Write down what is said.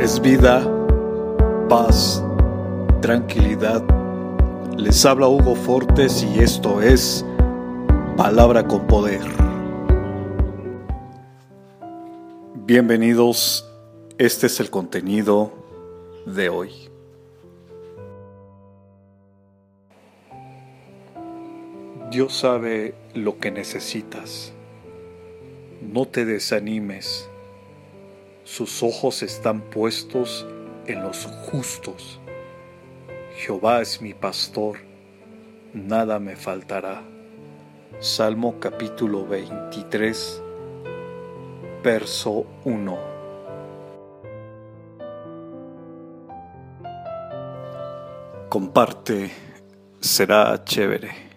es vida, paz, tranquilidad. Les habla Hugo Fortes y esto es Palabra con Poder. Bienvenidos, este es el contenido de hoy. Dios sabe lo que necesitas. No te desanimes sus ojos están puestos en los justos. Jehová es mi pastor, nada me faltará. Salmo capítulo 23, verso 1. Comparte, será chévere.